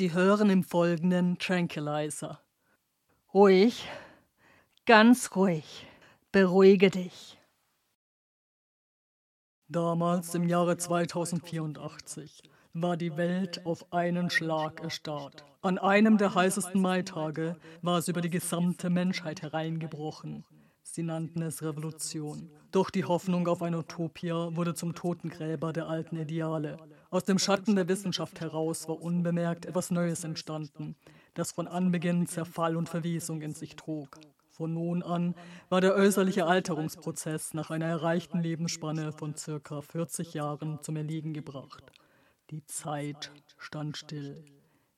Sie hören im Folgenden Tranquilizer. Ruhig, ganz ruhig, beruhige dich. Damals im Jahre 2084 war die Welt auf einen Schlag erstarrt. An einem der heißesten Maitage war es über die gesamte Menschheit hereingebrochen. Sie nannten es Revolution. Doch die Hoffnung auf eine Utopia wurde zum Totengräber der alten Ideale. Aus dem Schatten der Wissenschaft heraus war unbemerkt etwas Neues entstanden, das von Anbeginn Zerfall und Verwesung in sich trug. Von nun an war der äußerliche Alterungsprozess nach einer erreichten Lebensspanne von circa 40 Jahren zum Erliegen gebracht. Die Zeit stand still.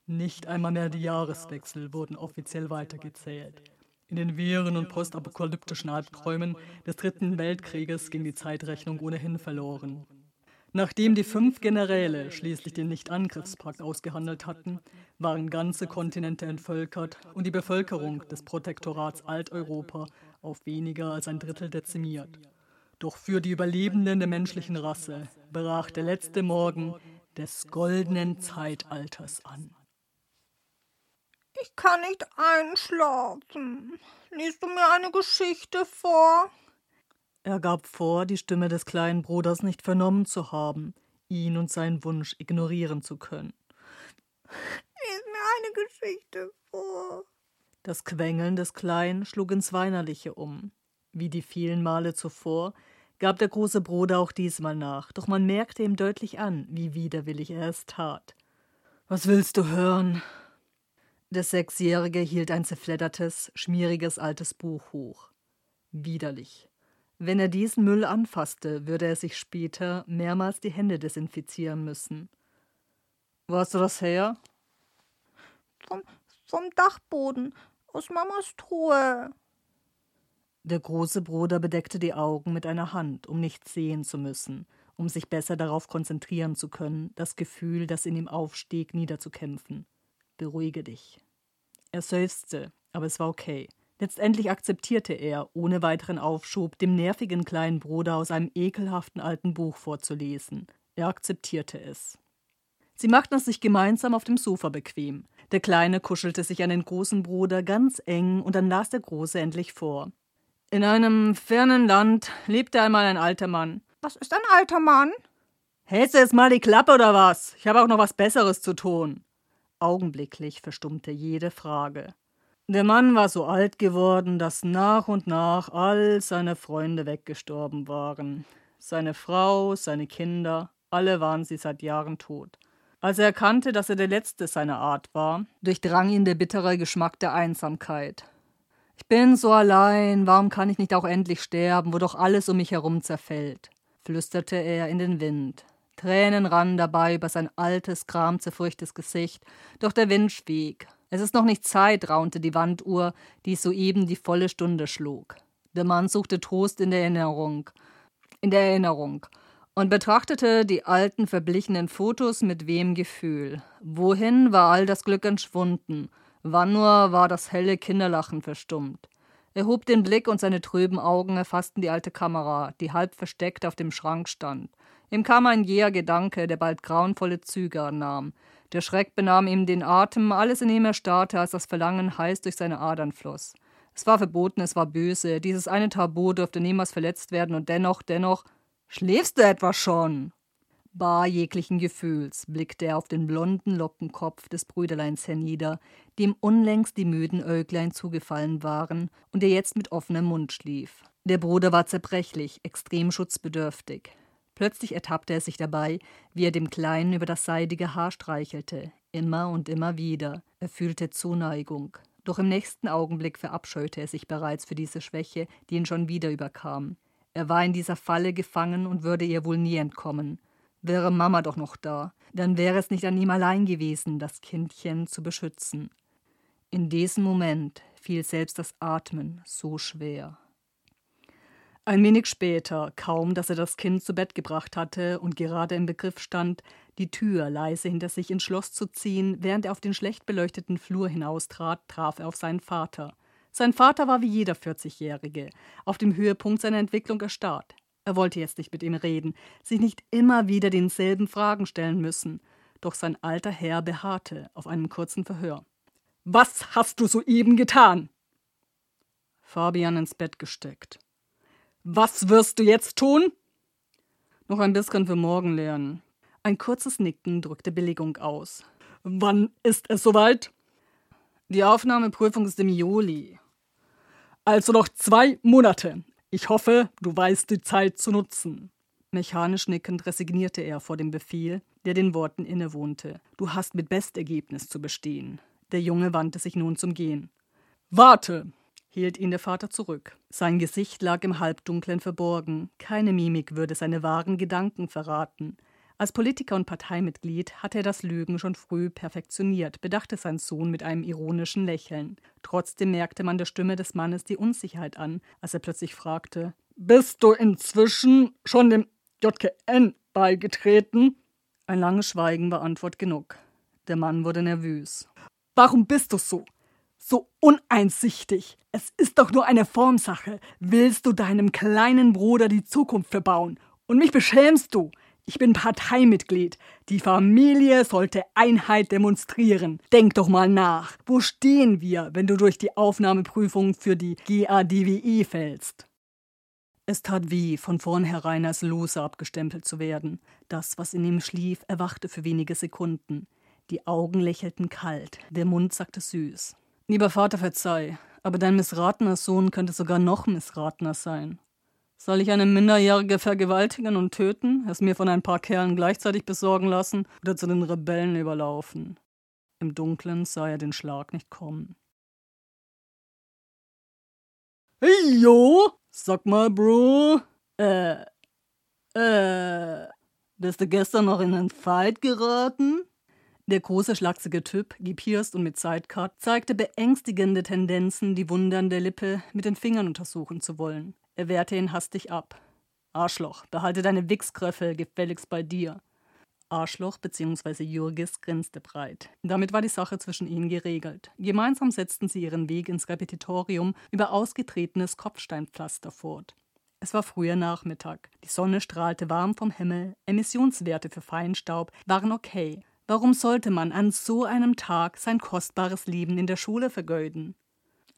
Nicht einmal mehr die Jahreswechsel wurden offiziell weitergezählt. In den Viren und postapokalyptischen Albträumen des Dritten Weltkrieges ging die Zeitrechnung ohnehin verloren. Nachdem die fünf Generäle schließlich den Nichtangriffspakt ausgehandelt hatten, waren ganze Kontinente entvölkert und die Bevölkerung des Protektorats Alteuropa auf weniger als ein Drittel dezimiert. Doch für die Überlebenden der menschlichen Rasse brach der letzte Morgen des goldenen Zeitalters an. Ich kann nicht einschlafen. Liest du mir eine Geschichte vor? Er gab vor, die Stimme des kleinen Bruders nicht vernommen zu haben, ihn und seinen Wunsch ignorieren zu können. Lies mir eine Geschichte vor. Das Quengeln des Kleinen schlug ins Weinerliche um. Wie die vielen Male zuvor gab der große Bruder auch diesmal nach, doch man merkte ihm deutlich an, wie widerwillig er es tat. Was willst du hören? Der Sechsjährige hielt ein zerfleddertes, schmieriges altes Buch hoch. Widerlich. Wenn er diesen Müll anfasste, würde er sich später mehrmals die Hände desinfizieren müssen. Wo hast du das her? Vom, vom Dachboden, aus Mamas Truhe. Der große Bruder bedeckte die Augen mit einer Hand, um nichts sehen zu müssen, um sich besser darauf konzentrieren zu können, das Gefühl, das in ihm aufstieg, niederzukämpfen. Beruhige dich. Er seufzte, aber es war okay. Letztendlich akzeptierte er, ohne weiteren Aufschub, dem nervigen kleinen Bruder aus einem ekelhaften alten Buch vorzulesen. Er akzeptierte es. Sie machten es sich gemeinsam auf dem Sofa bequem. Der Kleine kuschelte sich an den großen Bruder ganz eng und dann las der Große endlich vor. In einem fernen Land lebte einmal ein alter Mann. Was ist ein alter Mann? Hältst du jetzt mal die Klappe oder was? Ich habe auch noch was Besseres zu tun. Augenblicklich verstummte jede Frage. Der Mann war so alt geworden, dass nach und nach all seine Freunde weggestorben waren. Seine Frau, seine Kinder, alle waren sie seit Jahren tot. Als er erkannte, dass er der Letzte seiner Art war, durchdrang ihn der bittere Geschmack der Einsamkeit. Ich bin so allein, warum kann ich nicht auch endlich sterben, wo doch alles um mich herum zerfällt? flüsterte er in den Wind. Tränen rannen dabei über sein altes, kramzerfurchtes Gesicht, doch der Wind schwieg. Es ist noch nicht Zeit, raunte die Wanduhr, die soeben die volle Stunde schlug. Der Mann suchte Trost in der Erinnerung, in der Erinnerung und betrachtete die alten verblichenen Fotos mit wem Gefühl. Wohin war all das Glück entschwunden? Wann nur war das helle Kinderlachen verstummt? Er hob den Blick und seine trüben Augen erfassten die alte Kamera, die halb versteckt auf dem Schrank stand. Ihm kam ein jäher Gedanke, der bald grauenvolle Züge annahm. Der Schreck benahm ihm den Atem, alles in ihm erstarrte, als das Verlangen heiß durch seine Adern floss. Es war verboten, es war böse, dieses eine Tabu durfte niemals verletzt werden, und dennoch, dennoch. Schläfst du etwa schon? Bar jeglichen Gefühls blickte er auf den blonden Lockenkopf des Brüderleins hernieder, dem unlängst die müden Äuglein zugefallen waren und der jetzt mit offenem Mund schlief. Der Bruder war zerbrechlich, extrem schutzbedürftig. Plötzlich ertappte er sich dabei, wie er dem Kleinen über das seidige Haar streichelte, immer und immer wieder. Er fühlte Zuneigung. Doch im nächsten Augenblick verabscheute er sich bereits für diese Schwäche, die ihn schon wieder überkam. Er war in dieser Falle gefangen und würde ihr wohl nie entkommen. Wäre Mama doch noch da, dann wäre es nicht an ihm allein gewesen, das Kindchen zu beschützen. In diesem Moment fiel selbst das Atmen so schwer. Ein wenig später, kaum dass er das Kind zu Bett gebracht hatte und gerade im Begriff stand, die Tür leise hinter sich ins Schloss zu ziehen, während er auf den schlecht beleuchteten Flur hinaustrat, traf er auf seinen Vater. Sein Vater war wie jeder 40-Jährige, auf dem Höhepunkt seiner Entwicklung erstarrt. Er wollte jetzt nicht mit ihm reden, sich nicht immer wieder denselben Fragen stellen müssen. doch sein alter Herr beharrte auf einem kurzen Verhör. Was hast du soeben getan? Fabian ins Bett gesteckt. Was wirst du jetzt tun? Noch ein bisschen für morgen lernen. Ein kurzes Nicken drückte Billigung aus. Wann ist es soweit? Die Aufnahmeprüfung ist im Juli. Also noch zwei Monate. Ich hoffe, du weißt die Zeit zu nutzen. Mechanisch nickend resignierte er vor dem Befehl, der den Worten innewohnte. Du hast mit Bestergebnis zu bestehen. Der Junge wandte sich nun zum Gehen. Warte! Hielt ihn der Vater zurück. Sein Gesicht lag im Halbdunklen verborgen. Keine Mimik würde seine wahren Gedanken verraten. Als Politiker und Parteimitglied hatte er das Lügen schon früh perfektioniert, bedachte sein Sohn mit einem ironischen Lächeln. Trotzdem merkte man der Stimme des Mannes die Unsicherheit an, als er plötzlich fragte: Bist du inzwischen schon dem JKN beigetreten? Ein langes Schweigen war Antwort genug. Der Mann wurde nervös. Warum bist du so? So uneinsichtig. Es ist doch nur eine Formsache. Willst du deinem kleinen Bruder die Zukunft verbauen? Und mich beschämst du. Ich bin Parteimitglied. Die Familie sollte Einheit demonstrieren. Denk doch mal nach. Wo stehen wir, wenn du durch die Aufnahmeprüfung für die GADWE fällst? Es tat weh, von vornherein als Loser abgestempelt zu werden. Das, was in ihm schlief, erwachte für wenige Sekunden. Die Augen lächelten kalt, der Mund sagte süß. Lieber Vater, verzeih, aber dein missratener Sohn könnte sogar noch missratener sein. Soll ich eine Minderjährige vergewaltigen und töten, es mir von ein paar Kerlen gleichzeitig besorgen lassen oder zu den Rebellen überlaufen? Im Dunkeln sah er den Schlag nicht kommen. Hey, jo! Sag mal, Bro. Äh, äh, bist du gestern noch in einen Fight geraten? Der große, schlachsige Typ, gepierst und mit Sidecut, zeigte beängstigende Tendenzen, die wundernde Lippe mit den Fingern untersuchen zu wollen. Er wehrte ihn hastig ab. Arschloch, behalte deine Wichsgröffel gefälligst bei dir. Arschloch bzw. Jurgis grinste breit. Damit war die Sache zwischen ihnen geregelt. Gemeinsam setzten sie ihren Weg ins Repetitorium über ausgetretenes Kopfsteinpflaster fort. Es war früher Nachmittag. Die Sonne strahlte warm vom Himmel. Emissionswerte für Feinstaub waren okay. Warum sollte man an so einem Tag sein kostbares Leben in der Schule vergeuden?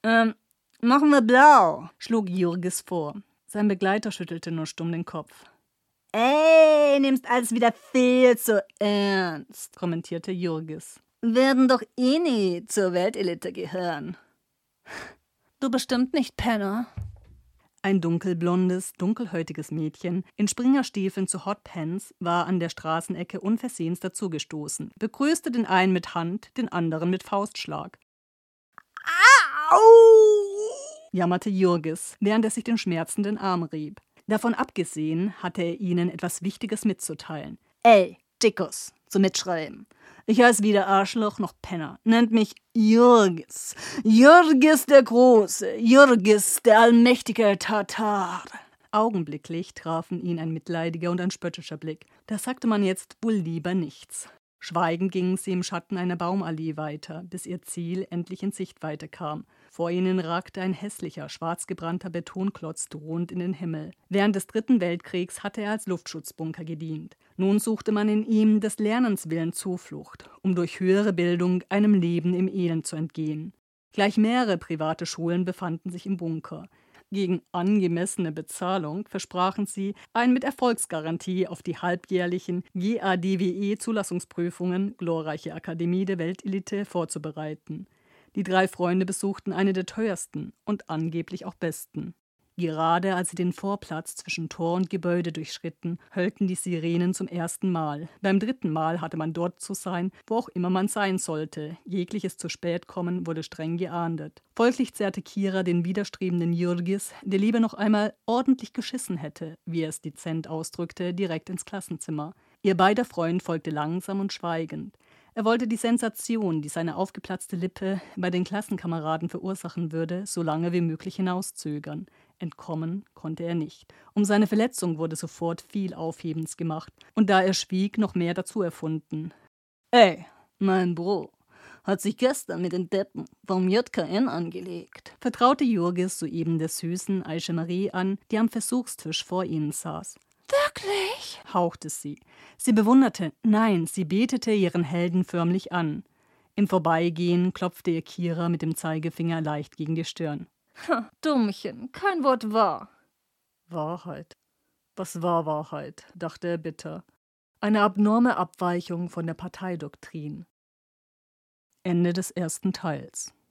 Ähm, machen wir blau, schlug Jurgis vor. Sein Begleiter schüttelte nur stumm den Kopf. Ey, nimmst alles wieder viel zu ernst, kommentierte Jurgis. Werden doch eh nie zur Weltelite gehören. Du bestimmt nicht, Penner, ein dunkelblondes, dunkelhäutiges Mädchen in Springerstiefeln zu Hotpants war an der Straßenecke unversehens dazugestoßen, begrüßte den einen mit Hand, den anderen mit Faustschlag. Au! jammerte Jurgis, während er sich den schmerzenden Arm rieb. Davon abgesehen hatte er ihnen etwas Wichtiges mitzuteilen. Ey, Dickus, zum Mitschreiben. Ich heiße weder Arschloch noch Penner. Nennt mich Jürgis. Jürgis der Große. Jürgis der allmächtige Tatar. Augenblicklich trafen ihn ein mitleidiger und ein spöttischer Blick. Da sagte man jetzt wohl lieber nichts. Schweigend gingen sie im Schatten einer Baumallee weiter, bis ihr Ziel endlich in Sichtweite kam. Vor ihnen ragte ein hässlicher, schwarzgebrannter Betonklotz drohend in den Himmel. Während des Dritten Weltkriegs hatte er als Luftschutzbunker gedient. Nun suchte man in ihm des Lernens willen Zuflucht, um durch höhere Bildung einem Leben im Elend zu entgehen. Gleich mehrere private Schulen befanden sich im Bunker. Gegen angemessene Bezahlung versprachen sie, ein mit Erfolgsgarantie auf die halbjährlichen GADWE-Zulassungsprüfungen Glorreiche Akademie der Weltelite vorzubereiten. Die drei Freunde besuchten eine der teuersten und angeblich auch besten. Gerade als sie den Vorplatz zwischen Tor und Gebäude durchschritten, hölten die Sirenen zum ersten Mal. Beim dritten Mal hatte man dort zu sein, wo auch immer man sein sollte. Jegliches zu spät kommen wurde streng geahndet. Folglich zerrte Kira den widerstrebenden Jürgis, der lieber noch einmal ordentlich geschissen hätte, wie er es dezent ausdrückte, direkt ins Klassenzimmer. Ihr beider Freund folgte langsam und schweigend. Er wollte die Sensation, die seine aufgeplatzte Lippe bei den Klassenkameraden verursachen würde, so lange wie möglich hinauszögern. Entkommen konnte er nicht. Um seine Verletzung wurde sofort viel Aufhebens gemacht und da er schwieg, noch mehr dazu erfunden. Ey, mein Bro, hat sich gestern mit den Deppen vom JKN angelegt, vertraute Jurgis soeben der süßen Aische Marie an, die am Versuchstisch vor ihnen saß. Wirklich? hauchte sie. Sie bewunderte, nein, sie betete ihren Helden förmlich an. Im Vorbeigehen klopfte ihr Kira mit dem Zeigefinger leicht gegen die Stirn. Ha, Dummchen, kein Wort wahr. Wahrheit. Was war Wahrheit? dachte er bitter. Eine abnorme Abweichung von der Parteidoktrin. Ende des ersten Teils.